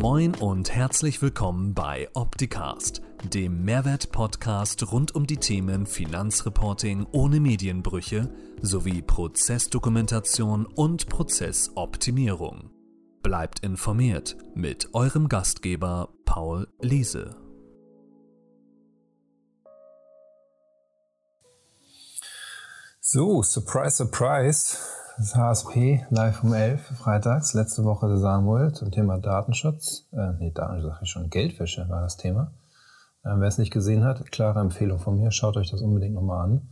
Moin und herzlich willkommen bei Opticast, dem Mehrwert-Podcast rund um die Themen Finanzreporting ohne Medienbrüche sowie Prozessdokumentation und Prozessoptimierung. Bleibt informiert mit eurem Gastgeber Paul Liese. So, surprise, surprise. Das HSP live um 11 freitags. Letzte Woche der Samuel zum Thema Datenschutz. Äh, nee, Datenschutz sag ich schon. Geldwäsche war das Thema. Ähm, wer es nicht gesehen hat, klare Empfehlung von mir. Schaut euch das unbedingt nochmal an.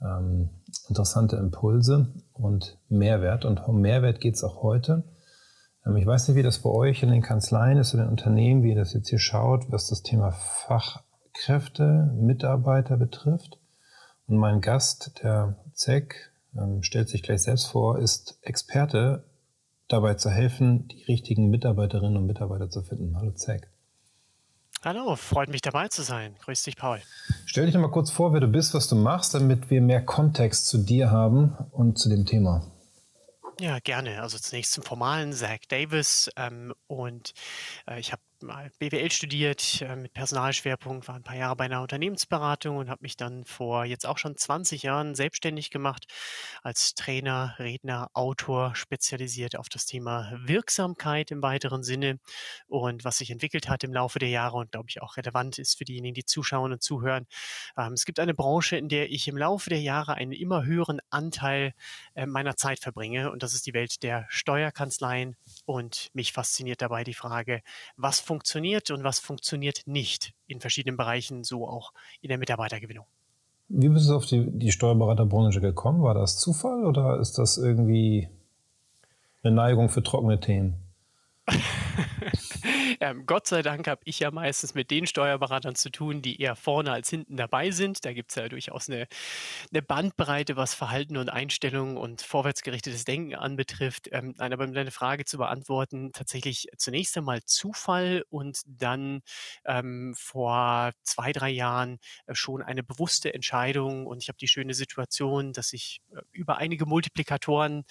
Ähm, interessante Impulse und Mehrwert. Und um Mehrwert geht es auch heute. Ähm, ich weiß nicht, wie das bei euch in den Kanzleien ist, in den Unternehmen, wie ihr das jetzt hier schaut, was das Thema Fachkräfte, Mitarbeiter betrifft. Und mein Gast, der ZEC, ähm, stellt sich gleich selbst vor, ist Experte dabei zu helfen, die richtigen Mitarbeiterinnen und Mitarbeiter zu finden. Hallo Zack. Hallo, freut mich dabei zu sein. Grüß dich, Paul. Stell dich mal kurz vor, wer du bist, was du machst, damit wir mehr Kontext zu dir haben und zu dem Thema. Ja, gerne. Also zunächst zum formalen Zach Davis ähm, und äh, ich habe mal BWL studiert äh, mit Personalschwerpunkt, war ein paar Jahre bei einer Unternehmensberatung und habe mich dann vor jetzt auch schon 20 Jahren selbstständig gemacht als Trainer, Redner, Autor, spezialisiert auf das Thema Wirksamkeit im weiteren Sinne und was sich entwickelt hat im Laufe der Jahre und glaube ich auch relevant ist für diejenigen, die zuschauen und zuhören. Ähm, es gibt eine Branche, in der ich im Laufe der Jahre einen immer höheren Anteil äh, meiner Zeit verbringe und das ist die Welt der Steuerkanzleien und mich fasziniert dabei die Frage, was funktioniert und was funktioniert nicht in verschiedenen Bereichen, so auch in der Mitarbeitergewinnung. Wie bist du auf die, die Steuerberaterbranche gekommen? War das Zufall oder ist das irgendwie eine Neigung für trockene Themen? ähm, Gott sei Dank habe ich ja meistens mit den Steuerberatern zu tun, die eher vorne als hinten dabei sind. Da gibt es ja durchaus eine, eine, Bandbreite, was Verhalten und Einstellungen und vorwärtsgerichtetes Denken anbetrifft. Ähm, nein, aber um deine Frage zu beantworten, tatsächlich zunächst einmal Zufall und dann ähm, vor zwei, drei Jahren äh, schon eine bewusste Entscheidung. Und ich habe die schöne Situation, dass ich äh, über einige Multiplikatoren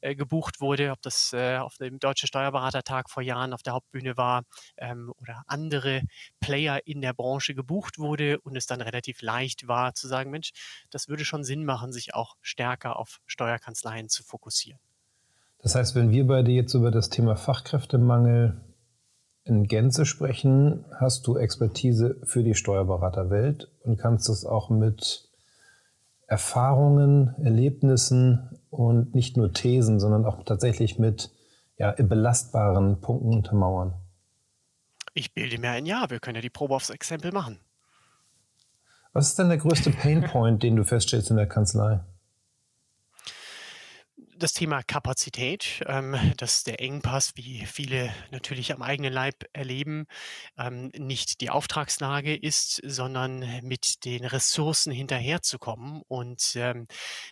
äh, gebucht wurde, ob das äh, auf dem Deutschen Steuerberatertag vor Jahren auf der Hauptbühne war ähm, oder andere Player in der Branche gebucht wurde und es dann relativ leicht war zu sagen, Mensch, das würde schon Sinn machen, sich auch stärker auf Steuerkanzleien zu fokussieren. Das heißt, wenn wir beide jetzt über das Thema Fachkräftemangel in Gänze sprechen, hast du Expertise für die Steuerberaterwelt und kannst es auch mit Erfahrungen, Erlebnissen und nicht nur Thesen, sondern auch tatsächlich mit ja, belastbaren Punkten untermauern. Ich bilde mir ein Ja, wir können ja die Probe aufs Exempel machen. Was ist denn der größte Painpoint, den du feststellst in der Kanzlei? Das Thema Kapazität, ähm, dass der Engpass, wie viele natürlich am eigenen Leib erleben, ähm, nicht die Auftragslage ist, sondern mit den Ressourcen hinterherzukommen. Und ähm,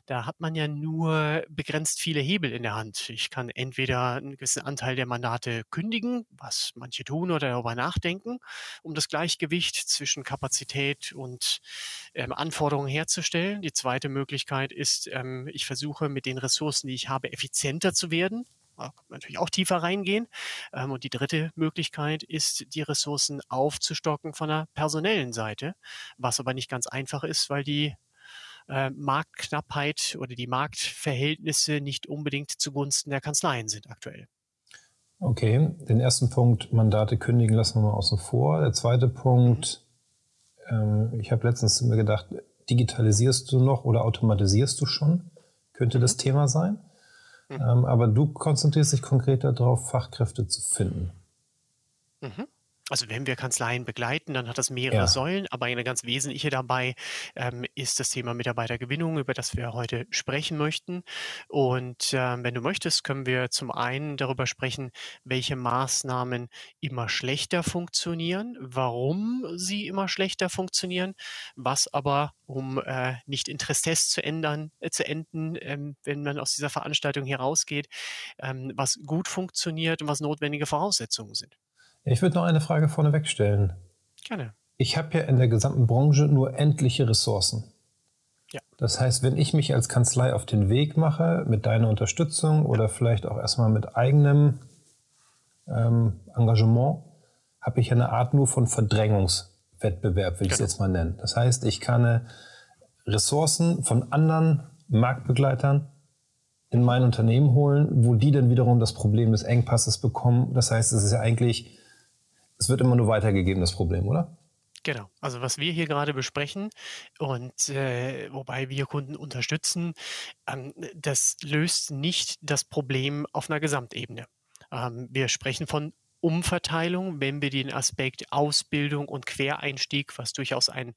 da hat man ja nur begrenzt viele Hebel in der Hand. Ich kann entweder einen gewissen Anteil der Mandate kündigen, was manche tun oder darüber nachdenken, um das Gleichgewicht zwischen Kapazität und ähm, Anforderungen herzustellen. Die zweite Möglichkeit ist, ähm, ich versuche mit den Ressourcen, die ich habe, effizienter zu werden. Da kann man natürlich auch tiefer reingehen. Ähm, und die dritte Möglichkeit ist, die Ressourcen aufzustocken von der personellen Seite, was aber nicht ganz einfach ist, weil die äh, Marktknappheit oder die Marktverhältnisse nicht unbedingt zugunsten der Kanzleien sind aktuell. Okay, den ersten Punkt, Mandate kündigen, lassen wir mal außen vor. Der zweite Punkt, ähm, ich habe letztens mir gedacht, digitalisierst du noch oder automatisierst du schon? Könnte mhm. das Thema sein? Mhm. Ähm, aber du konzentrierst dich konkret darauf, Fachkräfte zu finden. Mhm. Also wenn wir Kanzleien begleiten, dann hat das mehrere ja. Säulen, aber eine ganz wesentliche dabei ähm, ist das Thema Mitarbeitergewinnung, über das wir heute sprechen möchten. Und ähm, wenn du möchtest, können wir zum einen darüber sprechen, welche Maßnahmen immer schlechter funktionieren, warum sie immer schlechter funktionieren, was aber, um äh, nicht in Tristesse zu ändern, äh, zu enden, ähm, wenn man aus dieser Veranstaltung herausgeht, ähm, was gut funktioniert und was notwendige Voraussetzungen sind. Ich würde noch eine Frage vorneweg stellen. Gerne. Ich habe ja in der gesamten Branche nur endliche Ressourcen. Ja. Das heißt, wenn ich mich als Kanzlei auf den Weg mache, mit deiner Unterstützung oder vielleicht auch erstmal mit eigenem ähm, Engagement habe ich eine Art nur von Verdrängungswettbewerb, will ich es genau. jetzt mal nennen. Das heißt, ich kann Ressourcen von anderen Marktbegleitern in mein Unternehmen holen, wo die dann wiederum das Problem des Engpasses bekommen. Das heißt, es ist ja eigentlich, es wird immer nur weitergegeben, das Problem, oder? Genau, also was wir hier gerade besprechen und äh, wobei wir Kunden unterstützen, ähm, das löst nicht das Problem auf einer Gesamtebene. Ähm, wir sprechen von Umverteilung, wenn wir den Aspekt Ausbildung und Quereinstieg, was durchaus ein,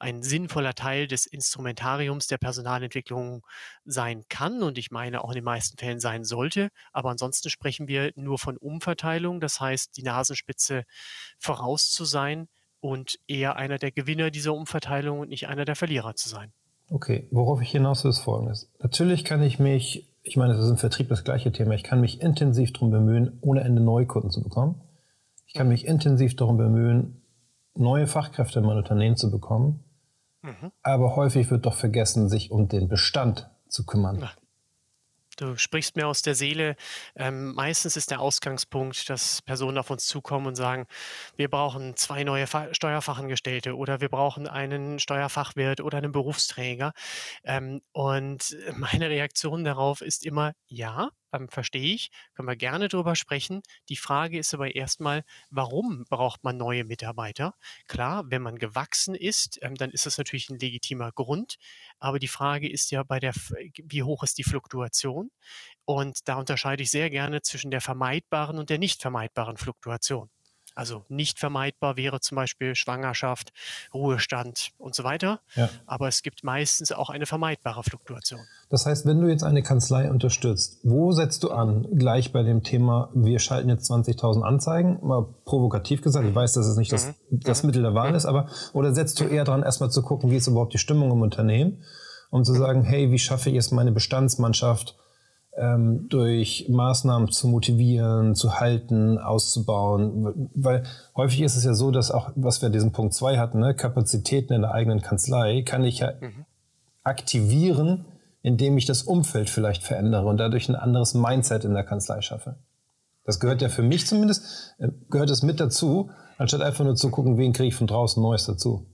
ein sinnvoller Teil des Instrumentariums der Personalentwicklung sein kann und ich meine auch in den meisten Fällen sein sollte. Aber ansonsten sprechen wir nur von Umverteilung, das heißt, die Nasenspitze voraus zu sein und eher einer der Gewinner dieser Umverteilung und nicht einer der Verlierer zu sein. Okay, worauf ich hinaus will, ist folgendes. Natürlich kann ich mich ich meine, das ist im Vertrieb das gleiche Thema. Ich kann mich intensiv darum bemühen, ohne Ende neue Kunden zu bekommen. Ich kann mich intensiv darum bemühen, neue Fachkräfte in mein Unternehmen zu bekommen. Mhm. Aber häufig wird doch vergessen, sich um den Bestand zu kümmern. Ja. Du sprichst mir aus der Seele. Ähm, meistens ist der Ausgangspunkt, dass Personen auf uns zukommen und sagen, wir brauchen zwei neue Fa Steuerfachangestellte oder wir brauchen einen Steuerfachwirt oder einen Berufsträger. Ähm, und meine Reaktion darauf ist immer, ja, ähm, verstehe ich, können wir gerne drüber sprechen. Die Frage ist aber erstmal, warum braucht man neue Mitarbeiter? Klar, wenn man gewachsen ist, ähm, dann ist das natürlich ein legitimer Grund. Aber die Frage ist ja bei der, wie hoch ist die Fluktuation? Und da unterscheide ich sehr gerne zwischen der vermeidbaren und der nicht vermeidbaren Fluktuation. Also nicht vermeidbar wäre zum Beispiel Schwangerschaft, Ruhestand und so weiter. Ja. Aber es gibt meistens auch eine vermeidbare Fluktuation. Das heißt, wenn du jetzt eine Kanzlei unterstützt, wo setzt du an? Gleich bei dem Thema, wir schalten jetzt 20.000 Anzeigen, mal provokativ gesagt, ich weiß, dass es nicht das, mhm. das mhm. Mittel der Wahl mhm. ist, aber oder setzt du eher dran, erstmal zu gucken, wie ist überhaupt die Stimmung im Unternehmen, um zu sagen, hey, wie schaffe ich es, meine Bestandsmannschaft ähm, durch Maßnahmen zu motivieren, zu halten, auszubauen. Weil häufig ist es ja so, dass auch, was wir diesen Punkt zwei hatten, ne, Kapazitäten in der eigenen Kanzlei, kann ich ja mhm. aktivieren, indem ich das Umfeld vielleicht verändere und dadurch ein anderes Mindset in der Kanzlei schaffe. Das gehört ja für mich zumindest, äh, gehört es mit dazu, anstatt einfach nur zu gucken, wen kriege ich von draußen Neues dazu.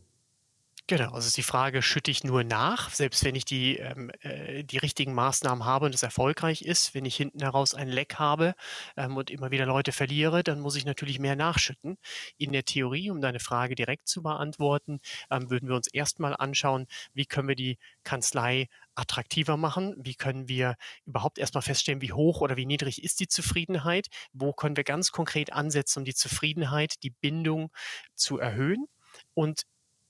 Genau, also ist die Frage, schütte ich nur nach, selbst wenn ich die, ähm, äh, die richtigen Maßnahmen habe und es erfolgreich ist. Wenn ich hinten heraus ein Leck habe ähm, und immer wieder Leute verliere, dann muss ich natürlich mehr nachschütten. In der Theorie, um deine Frage direkt zu beantworten, ähm, würden wir uns erstmal anschauen, wie können wir die Kanzlei attraktiver machen? Wie können wir überhaupt erstmal feststellen, wie hoch oder wie niedrig ist die Zufriedenheit? Wo können wir ganz konkret ansetzen, um die Zufriedenheit, die Bindung zu erhöhen? Und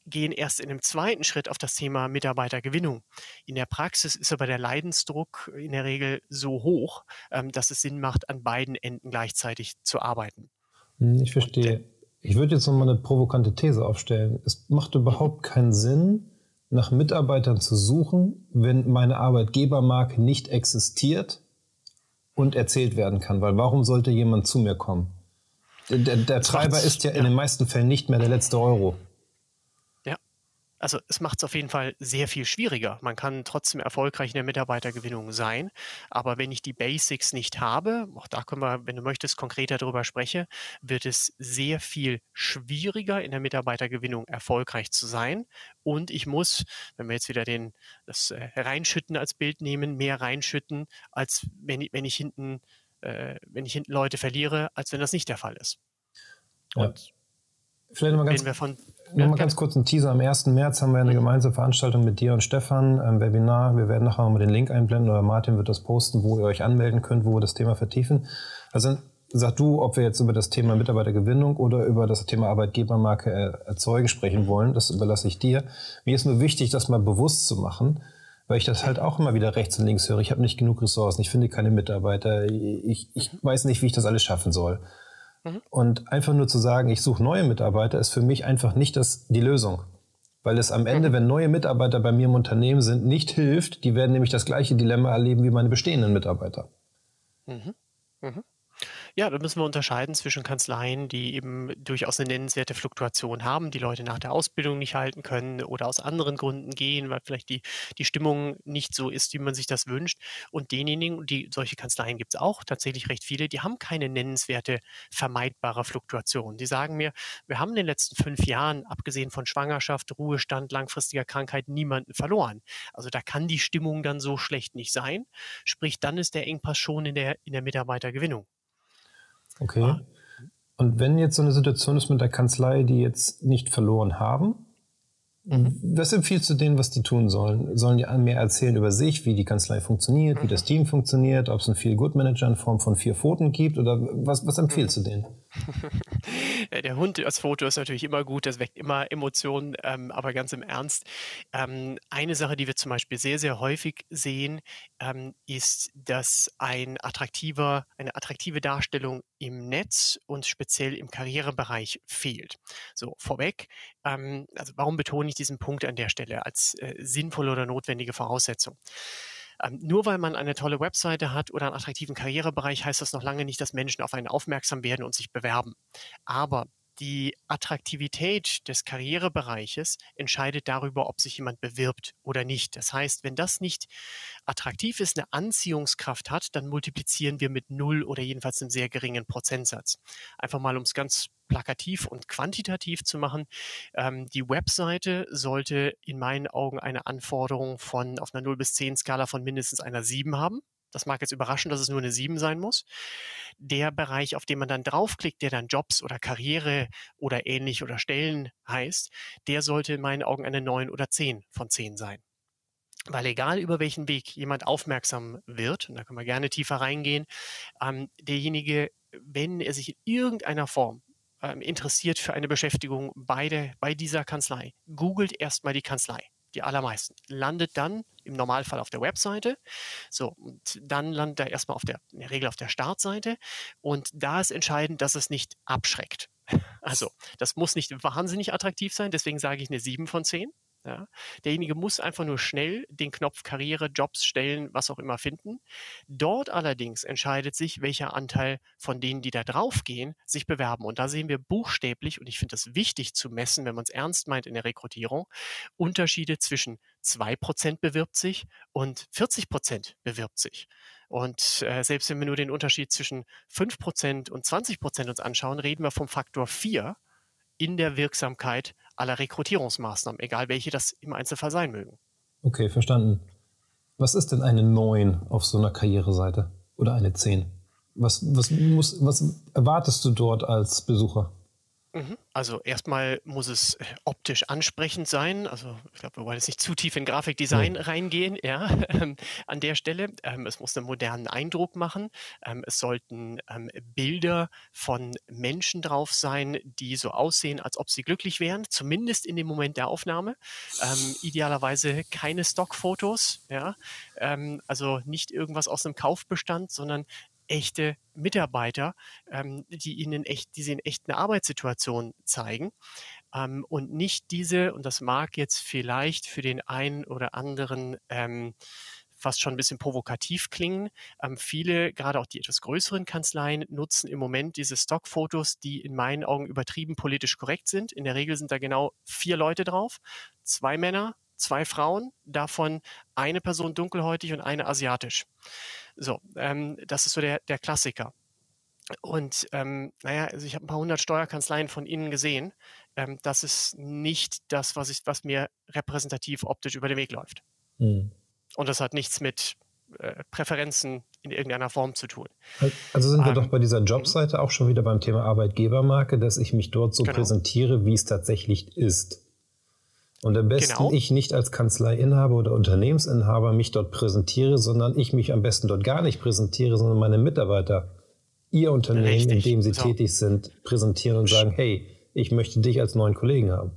gehen erst in einem zweiten Schritt auf das Thema Mitarbeitergewinnung. In der Praxis ist aber der Leidensdruck in der Regel so hoch, ähm, dass es Sinn macht, an beiden Enden gleichzeitig zu arbeiten. Hm, ich verstehe. Ich würde jetzt nochmal eine provokante These aufstellen. Es macht überhaupt keinen Sinn, nach Mitarbeitern zu suchen, wenn meine Arbeitgebermarke nicht existiert und erzählt werden kann. Weil warum sollte jemand zu mir kommen? Der, der Treiber ist ja, ja in den meisten Fällen nicht mehr der letzte Euro also es macht es auf jeden Fall sehr viel schwieriger. Man kann trotzdem erfolgreich in der Mitarbeitergewinnung sein, aber wenn ich die Basics nicht habe, auch da können wir, wenn du möchtest, konkreter darüber sprechen, wird es sehr viel schwieriger in der Mitarbeitergewinnung erfolgreich zu sein. Und ich muss, wenn wir jetzt wieder den, das äh, Reinschütten als Bild nehmen, mehr reinschütten, als wenn, wenn ich hinten, äh, wenn ich hinten Leute verliere, als wenn das nicht der Fall ist. Und ja. Vielleicht mal ganz, wir von Nochmal mal ganz kurz ein Teaser. Am 1. März haben wir eine gemeinsame Veranstaltung mit dir und Stefan, ein Webinar. Wir werden nachher mal den Link einblenden oder Martin wird das posten, wo ihr euch anmelden könnt, wo wir das Thema vertiefen. Also sag du, ob wir jetzt über das Thema Mitarbeitergewinnung oder über das Thema Arbeitgebermarke erzeugen sprechen wollen. Das überlasse ich dir. Mir ist nur wichtig, das mal bewusst zu machen, weil ich das halt auch immer wieder rechts und links höre. Ich habe nicht genug Ressourcen, ich finde keine Mitarbeiter, ich, ich weiß nicht, wie ich das alles schaffen soll. Mhm. Und einfach nur zu sagen, ich suche neue Mitarbeiter, ist für mich einfach nicht das, die Lösung. Weil es am Ende, mhm. wenn neue Mitarbeiter bei mir im Unternehmen sind, nicht hilft. Die werden nämlich das gleiche Dilemma erleben wie meine bestehenden Mitarbeiter. Mhm. Mhm. Ja, da müssen wir unterscheiden zwischen Kanzleien, die eben durchaus eine nennenswerte Fluktuation haben, die Leute nach der Ausbildung nicht halten können oder aus anderen Gründen gehen, weil vielleicht die, die Stimmung nicht so ist, wie man sich das wünscht. Und denjenigen, die solche Kanzleien gibt es auch, tatsächlich recht viele, die haben keine nennenswerte vermeidbare Fluktuation. Die sagen mir, wir haben in den letzten fünf Jahren, abgesehen von Schwangerschaft, Ruhestand, langfristiger Krankheit, niemanden verloren. Also da kann die Stimmung dann so schlecht nicht sein. Sprich, dann ist der Engpass schon in der, in der Mitarbeitergewinnung. Okay. Und wenn jetzt so eine Situation ist mit der Kanzlei, die jetzt nicht verloren haben, mhm. was empfiehlst du denen, was die tun sollen? Sollen die mehr erzählen über sich, wie die Kanzlei funktioniert, mhm. wie das Team funktioniert, ob es einen Feel-Good-Manager in Form von vier Pfoten gibt oder was, was empfiehlst mhm. du denen? Der Hund als Foto ist natürlich immer gut, das weckt immer Emotionen, ähm, aber ganz im Ernst. Ähm, eine Sache, die wir zum Beispiel sehr, sehr häufig sehen, ähm, ist, dass ein attraktiver, eine attraktive Darstellung im Netz und speziell im Karrierebereich fehlt. So, vorweg, ähm, also warum betone ich diesen Punkt an der Stelle als äh, sinnvolle oder notwendige Voraussetzung? Ähm, nur weil man eine tolle Webseite hat oder einen attraktiven Karrierebereich, heißt das noch lange nicht, dass Menschen auf einen aufmerksam werden und sich bewerben. Aber die Attraktivität des Karrierebereiches entscheidet darüber, ob sich jemand bewirbt oder nicht. Das heißt, wenn das nicht attraktiv ist, eine Anziehungskraft hat, dann multiplizieren wir mit null oder jedenfalls einem sehr geringen Prozentsatz. Einfach mal, um es ganz plakativ und quantitativ zu machen. Ähm, die Webseite sollte in meinen Augen eine Anforderung von auf einer 0 bis 10 Skala von mindestens einer 7 haben. Das mag jetzt überraschen, dass es nur eine 7 sein muss. Der Bereich, auf den man dann draufklickt, der dann Jobs oder Karriere oder ähnlich oder Stellen heißt, der sollte in meinen Augen eine 9 oder 10 von 10 sein. Weil egal über welchen Weg jemand aufmerksam wird, und da können wir gerne tiefer reingehen, ähm, derjenige, wenn er sich in irgendeiner Form ähm, interessiert für eine Beschäftigung bei, der, bei dieser Kanzlei, googelt erstmal die Kanzlei die allermeisten. Landet dann im Normalfall auf der Webseite. So, und dann landet er erstmal auf der, in der Regel auf der Startseite. Und da ist entscheidend, dass es nicht abschreckt. Also, das muss nicht wahnsinnig attraktiv sein, deswegen sage ich eine 7 von 10. Ja. Derjenige muss einfach nur schnell den Knopf Karriere, Jobs, Stellen, was auch immer finden. Dort allerdings entscheidet sich, welcher Anteil von denen, die da draufgehen, sich bewerben. Und da sehen wir buchstäblich, und ich finde das wichtig zu messen, wenn man es ernst meint in der Rekrutierung, Unterschiede zwischen 2% bewirbt sich und 40% bewirbt sich. Und äh, selbst wenn wir nur den Unterschied zwischen 5% und 20% uns anschauen, reden wir vom Faktor 4 in der Wirksamkeit aller Rekrutierungsmaßnahmen, egal welche das im Einzelfall sein mögen. Okay, verstanden. Was ist denn eine 9 auf so einer Karriereseite oder eine 10? Was, was, muss, was erwartest du dort als Besucher? Mhm. Also erstmal muss es äh, optisch ansprechend sein. Also ich glaube, wir wollen jetzt nicht zu tief in Grafikdesign ja. reingehen, ja, ähm, an der Stelle. Ähm, es muss einen modernen Eindruck machen. Ähm, es sollten ähm, Bilder von Menschen drauf sein, die so aussehen, als ob sie glücklich wären, zumindest in dem Moment der Aufnahme. Ähm, idealerweise keine Stockfotos, ja. Ähm, also nicht irgendwas aus einem Kaufbestand, sondern echte Mitarbeiter, ähm, die ihnen echt, die sie in echten Arbeitssituationen zeigen ähm, und nicht diese, und das mag jetzt vielleicht für den einen oder anderen ähm, fast schon ein bisschen provokativ klingen. Ähm, viele, gerade auch die etwas größeren Kanzleien, nutzen im Moment diese Stockfotos, die in meinen Augen übertrieben politisch korrekt sind. In der Regel sind da genau vier Leute drauf, zwei Männer, zwei Frauen, davon eine Person dunkelhäutig und eine asiatisch. So, ähm, das ist so der, der Klassiker. Und ähm, naja, also ich habe ein paar hundert Steuerkanzleien von Ihnen gesehen. Ähm, das ist nicht das, was, ich, was mir repräsentativ optisch über den Weg läuft. Mhm. Und das hat nichts mit äh, Präferenzen in irgendeiner Form zu tun. Also sind wir ähm, doch bei dieser mhm. Jobseite auch schon wieder beim Thema Arbeitgebermarke, dass ich mich dort so genau. präsentiere, wie es tatsächlich ist. Und am besten genau. ich nicht als Kanzleiinhaber oder Unternehmensinhaber mich dort präsentiere, sondern ich mich am besten dort gar nicht präsentiere, sondern meine Mitarbeiter, ihr Unternehmen, Richtig. in dem sie so. tätig sind, präsentieren und sagen, hey, ich möchte dich als neuen Kollegen haben.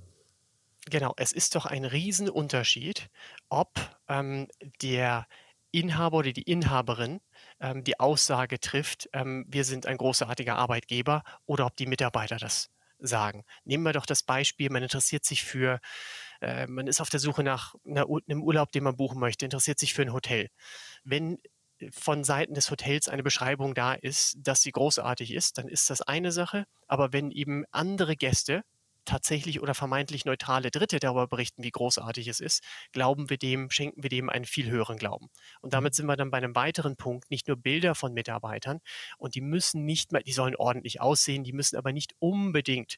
Genau, es ist doch ein Riesenunterschied, ob ähm, der Inhaber oder die Inhaberin ähm, die Aussage trifft, ähm, wir sind ein großartiger Arbeitgeber oder ob die Mitarbeiter das sagen. Nehmen wir doch das Beispiel, man interessiert sich für äh, man ist auf der Suche nach einer, einem Urlaub, den man buchen möchte, interessiert sich für ein Hotel. Wenn von Seiten des Hotels eine Beschreibung da ist, dass sie großartig ist, dann ist das eine Sache. Aber wenn eben andere Gäste tatsächlich oder vermeintlich neutrale Dritte darüber berichten, wie großartig es ist, glauben wir dem, schenken wir dem einen viel höheren Glauben. Und damit mhm. sind wir dann bei einem weiteren Punkt, nicht nur Bilder von Mitarbeitern und die müssen nicht mal, die sollen ordentlich aussehen, die müssen aber nicht unbedingt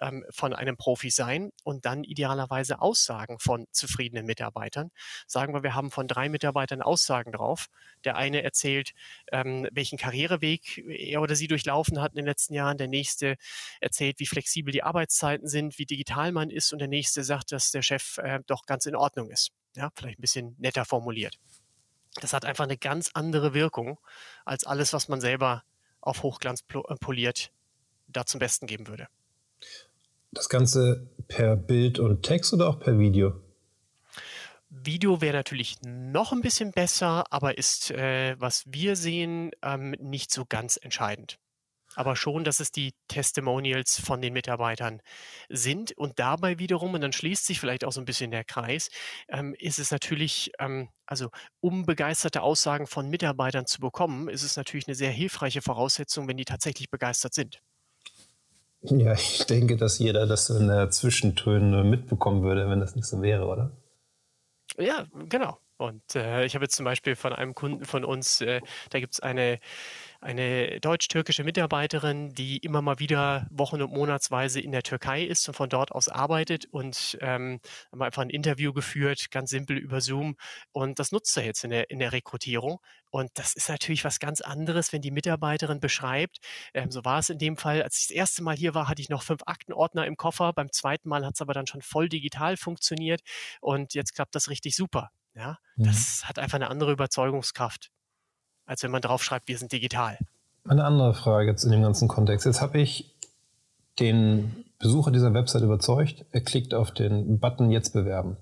ähm, von einem Profi sein und dann idealerweise Aussagen von zufriedenen Mitarbeitern. Sagen wir, wir haben von drei Mitarbeitern Aussagen drauf. Der eine erzählt, ähm, welchen Karriereweg er oder sie durchlaufen hat in den letzten Jahren. Der nächste erzählt, wie flexibel die Arbeitszeiten sind, wie digital man ist. Und der nächste sagt, dass der Chef äh, doch ganz in Ordnung ist. Ja, vielleicht ein bisschen netter formuliert. Das hat einfach eine ganz andere Wirkung als alles, was man selber auf Hochglanz äh, poliert da zum Besten geben würde. Das Ganze per Bild und Text oder auch per Video? Video wäre natürlich noch ein bisschen besser, aber ist, äh, was wir sehen, ähm, nicht so ganz entscheidend. Aber schon, dass es die Testimonials von den Mitarbeitern sind. Und dabei wiederum, und dann schließt sich vielleicht auch so ein bisschen der Kreis, ähm, ist es natürlich, ähm, also um begeisterte Aussagen von Mitarbeitern zu bekommen, ist es natürlich eine sehr hilfreiche Voraussetzung, wenn die tatsächlich begeistert sind. Ja, ich denke, dass jeder das in der Zwischentöne mitbekommen würde, wenn das nicht so wäre, oder? Ja, genau. Und äh, ich habe jetzt zum Beispiel von einem Kunden von uns, äh, da gibt es eine eine deutsch-türkische Mitarbeiterin, die immer mal wieder wochen- und monatsweise in der Türkei ist und von dort aus arbeitet und ähm, haben einfach ein Interview geführt, ganz simpel über Zoom und das nutzt er jetzt in der, in der Rekrutierung und das ist natürlich was ganz anderes, wenn die Mitarbeiterin beschreibt, ähm, so war es in dem Fall, als ich das erste Mal hier war, hatte ich noch fünf Aktenordner im Koffer, beim zweiten Mal hat es aber dann schon voll digital funktioniert und jetzt klappt das richtig super. Ja, mhm. das hat einfach eine andere Überzeugungskraft als wenn man draufschreibt, wir sind digital. Eine andere Frage jetzt in dem ganzen Kontext. Jetzt habe ich den Besucher dieser Website überzeugt, er klickt auf den Button Jetzt bewerben.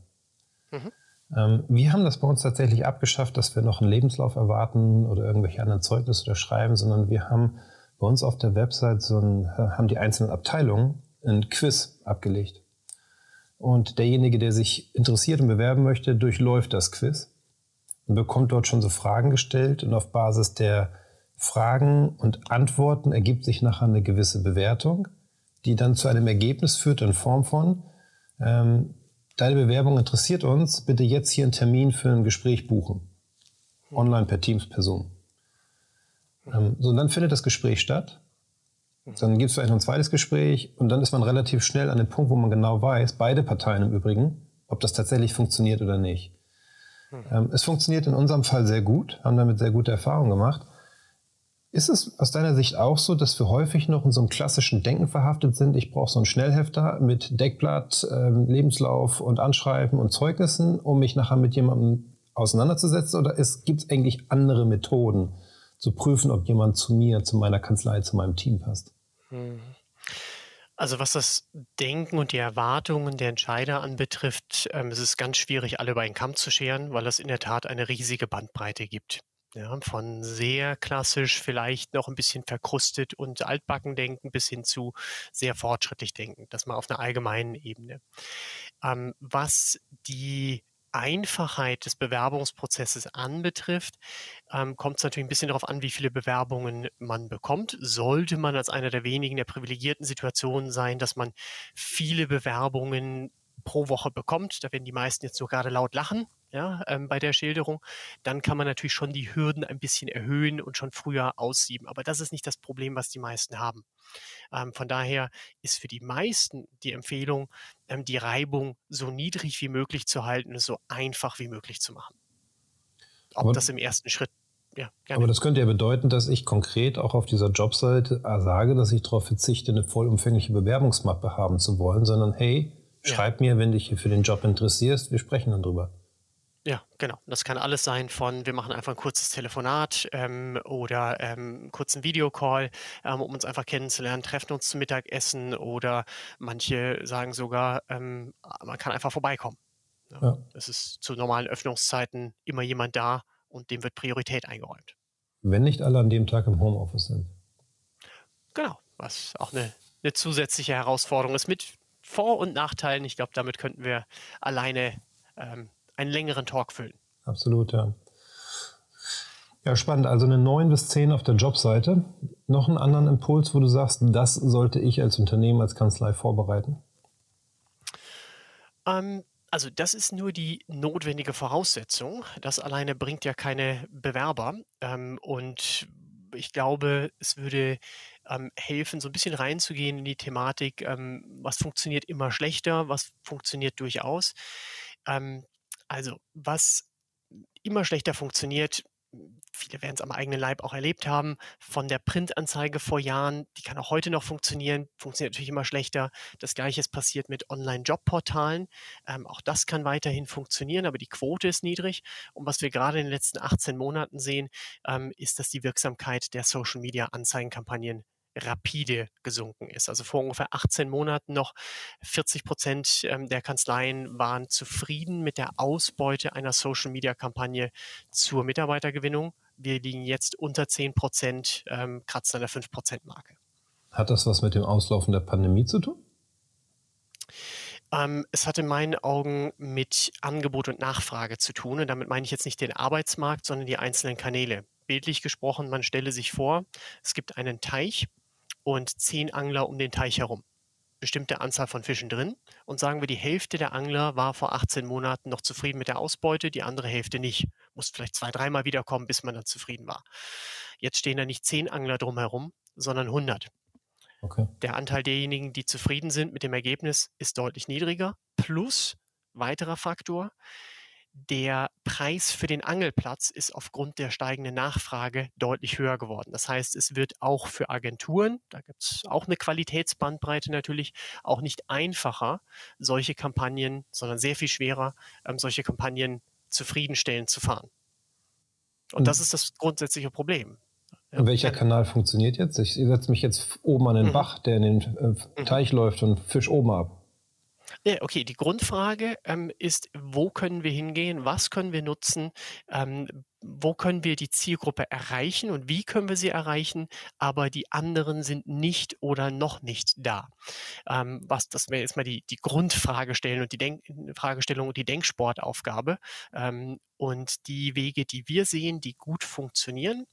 Mhm. Ähm, wir haben das bei uns tatsächlich abgeschafft, dass wir noch einen Lebenslauf erwarten oder irgendwelche anderen Zeugnisse oder schreiben, sondern wir haben bei uns auf der Website so ein, haben die einzelnen Abteilungen ein Quiz abgelegt. Und derjenige, der sich interessiert und bewerben möchte, durchläuft das Quiz bekommt dort schon so Fragen gestellt und auf Basis der Fragen und Antworten ergibt sich nachher eine gewisse Bewertung, die dann zu einem Ergebnis führt in Form von, ähm, deine Bewerbung interessiert uns, bitte jetzt hier einen Termin für ein Gespräch buchen. Online per Teams per Zoom. Ähm, so, und dann findet das Gespräch statt. Dann gibt es vielleicht noch ein zweites Gespräch und dann ist man relativ schnell an dem Punkt, wo man genau weiß, beide Parteien im Übrigen, ob das tatsächlich funktioniert oder nicht. Ähm, es funktioniert in unserem Fall sehr gut, haben damit sehr gute Erfahrungen gemacht. Ist es aus deiner Sicht auch so, dass wir häufig noch in so einem klassischen Denken verhaftet sind? Ich brauche so einen Schnellhefter mit Deckblatt, ähm, Lebenslauf und Anschreiben und Zeugnissen, um mich nachher mit jemandem auseinanderzusetzen? Oder gibt es eigentlich andere Methoden, zu prüfen, ob jemand zu mir, zu meiner Kanzlei, zu meinem Team passt? Mhm. Also was das Denken und die Erwartungen der Entscheider anbetrifft, ähm, es ist ganz schwierig, alle über einen Kamm zu scheren, weil es in der Tat eine riesige Bandbreite gibt. Ja, von sehr klassisch, vielleicht noch ein bisschen verkrustet und altbacken denken bis hin zu sehr fortschrittlich denken. Das mal auf einer allgemeinen Ebene. Ähm, was die Einfachheit des Bewerbungsprozesses anbetrifft, ähm, kommt es natürlich ein bisschen darauf an, wie viele Bewerbungen man bekommt. Sollte man als einer der wenigen der privilegierten Situationen sein, dass man viele Bewerbungen pro Woche bekommt, da werden die meisten jetzt nur gerade laut lachen, ja, ähm, bei der Schilderung, dann kann man natürlich schon die Hürden ein bisschen erhöhen und schon früher aussieben. Aber das ist nicht das Problem, was die meisten haben. Ähm, von daher ist für die meisten die Empfehlung, ähm, die Reibung so niedrig wie möglich zu halten und so einfach wie möglich zu machen. Ob aber, das im ersten Schritt ja, aber das könnte ja bedeuten, dass ich konkret auch auf dieser Jobseite äh, sage, dass ich darauf verzichte, eine vollumfängliche Bewerbungsmappe haben zu wollen, sondern hey, schreib ja. mir, wenn dich hier für den Job interessierst, wir sprechen dann drüber. Ja, genau. Das kann alles sein von, wir machen einfach ein kurzes Telefonat ähm, oder ähm, kurzen Videocall, ähm, um uns einfach kennenzulernen, treffen uns zum Mittagessen oder manche sagen sogar, ähm, man kann einfach vorbeikommen. Ja. Ja. Es ist zu normalen Öffnungszeiten immer jemand da und dem wird Priorität eingeräumt. Wenn nicht alle an dem Tag im Homeoffice sind. Genau, was auch eine, eine zusätzliche Herausforderung ist mit Vor- und Nachteilen. Ich glaube, damit könnten wir alleine ähm, einen längeren Talk füllen. Absolut, ja. Ja, spannend. Also eine 9 bis 10 auf der Jobseite. Noch einen anderen Impuls, wo du sagst, das sollte ich als Unternehmen, als Kanzlei vorbereiten? Ähm, also das ist nur die notwendige Voraussetzung. Das alleine bringt ja keine Bewerber. Ähm, und ich glaube, es würde ähm, helfen, so ein bisschen reinzugehen in die Thematik, ähm, was funktioniert immer schlechter, was funktioniert durchaus. Ähm, also was immer schlechter funktioniert, viele werden es am eigenen Leib auch erlebt haben, von der Printanzeige vor Jahren, die kann auch heute noch funktionieren, funktioniert natürlich immer schlechter. Das gleiche ist passiert mit Online-Jobportalen. Ähm, auch das kann weiterhin funktionieren, aber die Quote ist niedrig. Und was wir gerade in den letzten 18 Monaten sehen, ähm, ist, dass die Wirksamkeit der Social-Media-Anzeigenkampagnen rapide gesunken ist. Also vor ungefähr 18 Monaten noch 40 Prozent ähm, der Kanzleien waren zufrieden mit der Ausbeute einer Social-Media-Kampagne zur Mitarbeitergewinnung. Wir liegen jetzt unter 10 Prozent, ähm, kratzen an der 5 Prozent Marke. Hat das was mit dem Auslaufen der Pandemie zu tun? Ähm, es hat in meinen Augen mit Angebot und Nachfrage zu tun. Und damit meine ich jetzt nicht den Arbeitsmarkt, sondern die einzelnen Kanäle. Bildlich gesprochen, man stelle sich vor, es gibt einen Teich und zehn Angler um den Teich herum. Bestimmte Anzahl von Fischen drin. Und sagen wir, die Hälfte der Angler war vor 18 Monaten noch zufrieden mit der Ausbeute, die andere Hälfte nicht. Muss vielleicht zwei, dreimal wiederkommen, bis man dann zufrieden war. Jetzt stehen da nicht zehn Angler drumherum, sondern 100. Okay. Der Anteil derjenigen, die zufrieden sind mit dem Ergebnis, ist deutlich niedriger. Plus, weiterer Faktor, der Preis für den Angelplatz ist aufgrund der steigenden Nachfrage deutlich höher geworden. Das heißt, es wird auch für Agenturen, da gibt es auch eine Qualitätsbandbreite natürlich, auch nicht einfacher, solche Kampagnen, sondern sehr viel schwerer, ähm, solche Kampagnen zufriedenstellend zu fahren. Und das ist das grundsätzliche Problem. Und welcher ja. Kanal funktioniert jetzt? Ich setze mich jetzt oben an den mhm. Bach, der in den äh, mhm. Teich läuft und fisch oben ab. Ja, okay, die Grundfrage ähm, ist, wo können wir hingehen, was können wir nutzen, ähm, wo können wir die Zielgruppe erreichen und wie können wir sie erreichen, aber die anderen sind nicht oder noch nicht da. Ähm, was, das wäre jetzt mal die, die Grundfrage stellen und die Denk Fragestellung und die Denksportaufgabe. Ähm, und die Wege, die wir sehen, die gut funktionieren,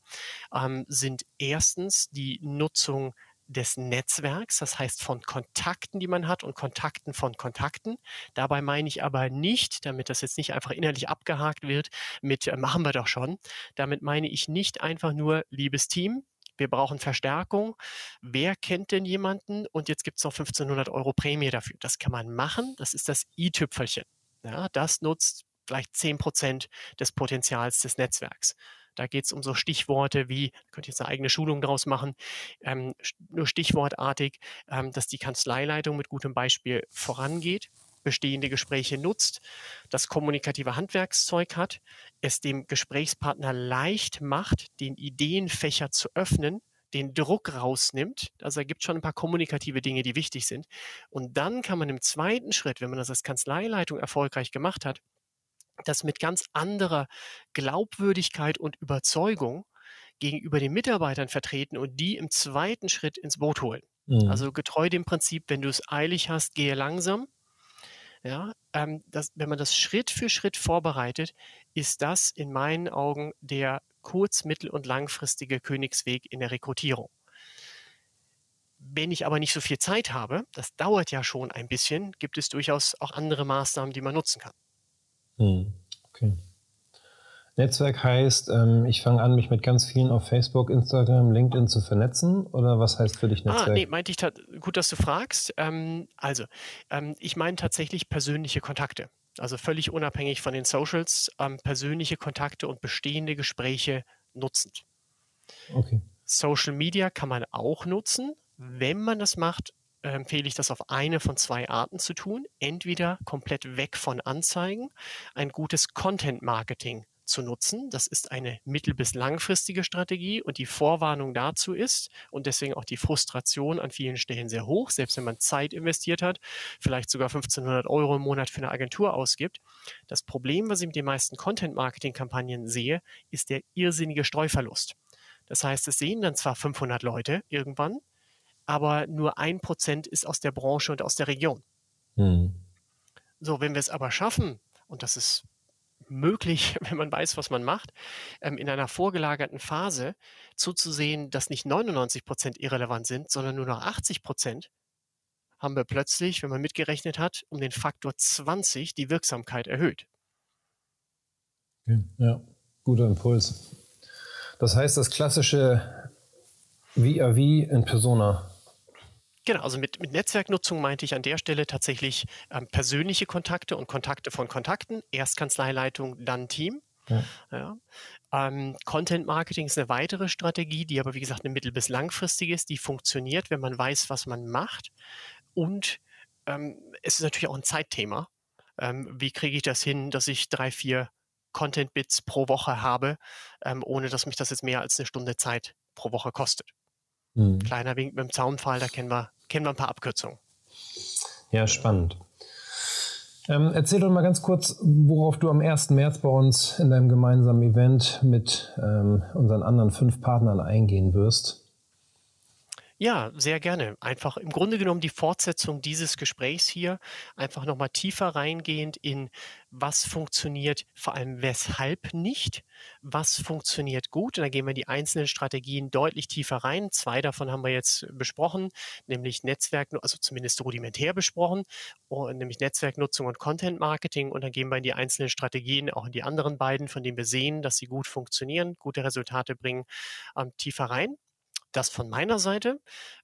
ähm, sind erstens die Nutzung des Netzwerks, das heißt von Kontakten, die man hat und Kontakten von Kontakten. Dabei meine ich aber nicht, damit das jetzt nicht einfach innerlich abgehakt wird, mit äh, machen wir doch schon. Damit meine ich nicht einfach nur, liebes Team, wir brauchen Verstärkung. Wer kennt denn jemanden? Und jetzt gibt es noch 1500 Euro Prämie dafür. Das kann man machen. Das ist das i-Tüpfelchen. Ja, das nutzt vielleicht 10 Prozent des Potenzials des Netzwerks. Da geht es um so Stichworte wie, könnt ihr jetzt eine eigene Schulung daraus machen, ähm, nur stichwortartig, ähm, dass die Kanzleileitung mit gutem Beispiel vorangeht bestehende Gespräche nutzt, das kommunikative Handwerkszeug hat, es dem Gesprächspartner leicht macht, den Ideenfächer zu öffnen, den Druck rausnimmt. Also er gibt schon ein paar kommunikative Dinge, die wichtig sind. Und dann kann man im zweiten Schritt, wenn man das als Kanzleileitung erfolgreich gemacht hat, das mit ganz anderer Glaubwürdigkeit und Überzeugung gegenüber den Mitarbeitern vertreten und die im zweiten Schritt ins Boot holen. Mhm. Also getreu dem Prinzip, wenn du es eilig hast, gehe langsam. Ja, ähm, das, wenn man das Schritt für Schritt vorbereitet, ist das in meinen Augen der kurz-, mittel- und langfristige Königsweg in der Rekrutierung. Wenn ich aber nicht so viel Zeit habe, das dauert ja schon ein bisschen, gibt es durchaus auch andere Maßnahmen, die man nutzen kann. Hm, okay. Netzwerk heißt, ähm, ich fange an, mich mit ganz vielen auf Facebook, Instagram, LinkedIn zu vernetzen? Oder was heißt für dich ah, Netzwerk? Ah, nee, meinte ich gut, dass du fragst. Ähm, also, ähm, ich meine tatsächlich persönliche Kontakte. Also völlig unabhängig von den Socials, ähm, persönliche Kontakte und bestehende Gespräche nutzend. Okay. Social Media kann man auch nutzen. Wenn man das macht, empfehle ich das auf eine von zwei Arten zu tun. Entweder komplett weg von Anzeigen, ein gutes Content-Marketing zu nutzen. Das ist eine mittel- bis langfristige Strategie und die Vorwarnung dazu ist und deswegen auch die Frustration an vielen Stellen sehr hoch, selbst wenn man Zeit investiert hat, vielleicht sogar 1500 Euro im Monat für eine Agentur ausgibt. Das Problem, was ich mit den meisten Content-Marketing-Kampagnen sehe, ist der irrsinnige Streuverlust. Das heißt, es sehen dann zwar 500 Leute irgendwann, aber nur ein Prozent ist aus der Branche und aus der Region. Mhm. So, wenn wir es aber schaffen, und das ist möglich, wenn man weiß, was man macht, ähm, in einer vorgelagerten Phase zuzusehen, dass nicht 99 Prozent irrelevant sind, sondern nur noch 80 Prozent, haben wir plötzlich, wenn man mitgerechnet hat, um den Faktor 20 die Wirksamkeit erhöht. Ja, guter Impuls. Das heißt, das klassische VAV in Persona. Genau, also mit, mit Netzwerknutzung meinte ich an der Stelle tatsächlich ähm, persönliche Kontakte und Kontakte von Kontakten. Erst Kanzleileitung, dann Team. Ja. Ja. Ähm, Content Marketing ist eine weitere Strategie, die aber wie gesagt eine mittel- bis langfristige ist, die funktioniert, wenn man weiß, was man macht. Und ähm, es ist natürlich auch ein Zeitthema. Ähm, wie kriege ich das hin, dass ich drei, vier Content-Bits pro Woche habe, ähm, ohne dass mich das jetzt mehr als eine Stunde Zeit pro Woche kostet? Mhm. Kleiner Wink mit dem Zaunpfahl, da kennen wir, kennen wir ein paar Abkürzungen. Ja, spannend. Ähm, erzähl doch mal ganz kurz, worauf du am 1. März bei uns in deinem gemeinsamen Event mit ähm, unseren anderen fünf Partnern eingehen wirst. Ja, sehr gerne. Einfach im Grunde genommen die Fortsetzung dieses Gesprächs hier, einfach nochmal tiefer reingehend in, was funktioniert, vor allem weshalb nicht, was funktioniert gut. Und da gehen wir die einzelnen Strategien deutlich tiefer rein. Zwei davon haben wir jetzt besprochen, nämlich Netzwerk, also zumindest rudimentär besprochen, nämlich Netzwerknutzung und Content Marketing. Und dann gehen wir in die einzelnen Strategien, auch in die anderen beiden, von denen wir sehen, dass sie gut funktionieren, gute Resultate bringen, ähm, tiefer rein. Das von meiner Seite.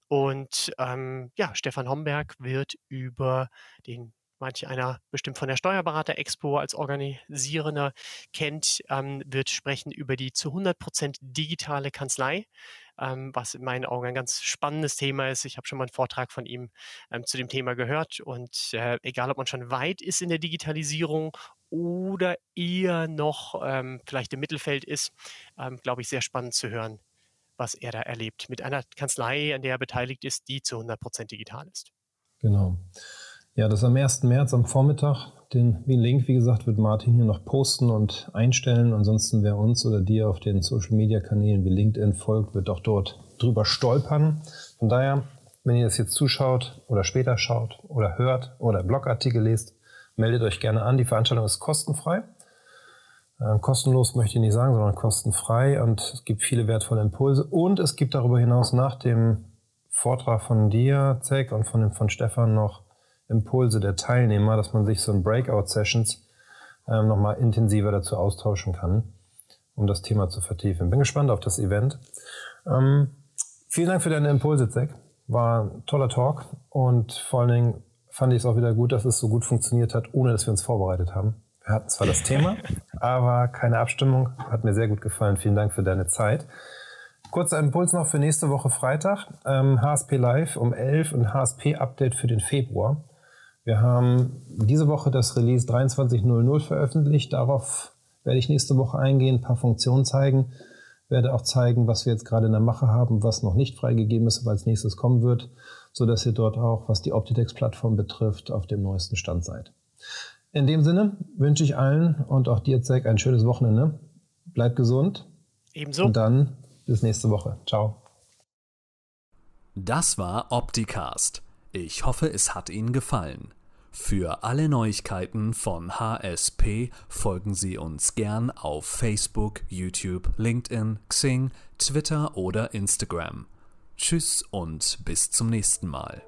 Und ähm, ja, Stefan Homberg wird über den manch einer bestimmt von der Steuerberater Expo als Organisierender kennt, ähm, wird sprechen über die zu 100 Prozent digitale Kanzlei, ähm, was in meinen Augen ein ganz spannendes Thema ist. Ich habe schon mal einen Vortrag von ihm ähm, zu dem Thema gehört und äh, egal, ob man schon weit ist in der Digitalisierung oder eher noch ähm, vielleicht im Mittelfeld ist, ähm, glaube ich, sehr spannend zu hören, was er da erlebt. Mit einer Kanzlei, an der er beteiligt ist, die zu 100 Prozent digital ist. Genau. Ja, das am 1. März am Vormittag. Den Link, wie gesagt, wird Martin hier noch posten und einstellen. Ansonsten, wer uns oder dir auf den Social Media Kanälen wie LinkedIn folgt, wird auch dort drüber stolpern. Von daher, wenn ihr das jetzt zuschaut oder später schaut oder hört oder Blogartikel lest, meldet euch gerne an. Die Veranstaltung ist kostenfrei. Ähm, kostenlos möchte ich nicht sagen, sondern kostenfrei und es gibt viele wertvolle Impulse und es gibt darüber hinaus nach dem Vortrag von dir, Zeck, und von, dem, von Stefan noch Impulse der Teilnehmer, dass man sich so in Breakout-Sessions ähm, nochmal intensiver dazu austauschen kann, um das Thema zu vertiefen. Bin gespannt auf das Event. Ähm, vielen Dank für deine Impulse, Zeck. War ein toller Talk und vor allen Dingen fand ich es auch wieder gut, dass es so gut funktioniert hat, ohne dass wir uns vorbereitet haben. Wir hatten zwar das Thema, aber keine Abstimmung. Hat mir sehr gut gefallen. Vielen Dank für deine Zeit. Kurzer Impuls noch für nächste Woche Freitag. Ähm, HSP Live um 11 und HSP Update für den Februar. Wir haben diese Woche das Release 23.00 veröffentlicht. Darauf werde ich nächste Woche eingehen, ein paar Funktionen zeigen. Werde auch zeigen, was wir jetzt gerade in der Mache haben, was noch nicht freigegeben ist, aber als nächstes kommen wird, sodass ihr dort auch, was die Optitex-Plattform betrifft, auf dem neuesten Stand seid. In dem Sinne wünsche ich allen und auch dir, Zack, ein schönes Wochenende. Bleib gesund. Ebenso. Und dann bis nächste Woche. Ciao. Das war Opticast. Ich hoffe, es hat Ihnen gefallen. Für alle Neuigkeiten von HSP folgen Sie uns gern auf Facebook, YouTube, LinkedIn, Xing, Twitter oder Instagram. Tschüss und bis zum nächsten Mal.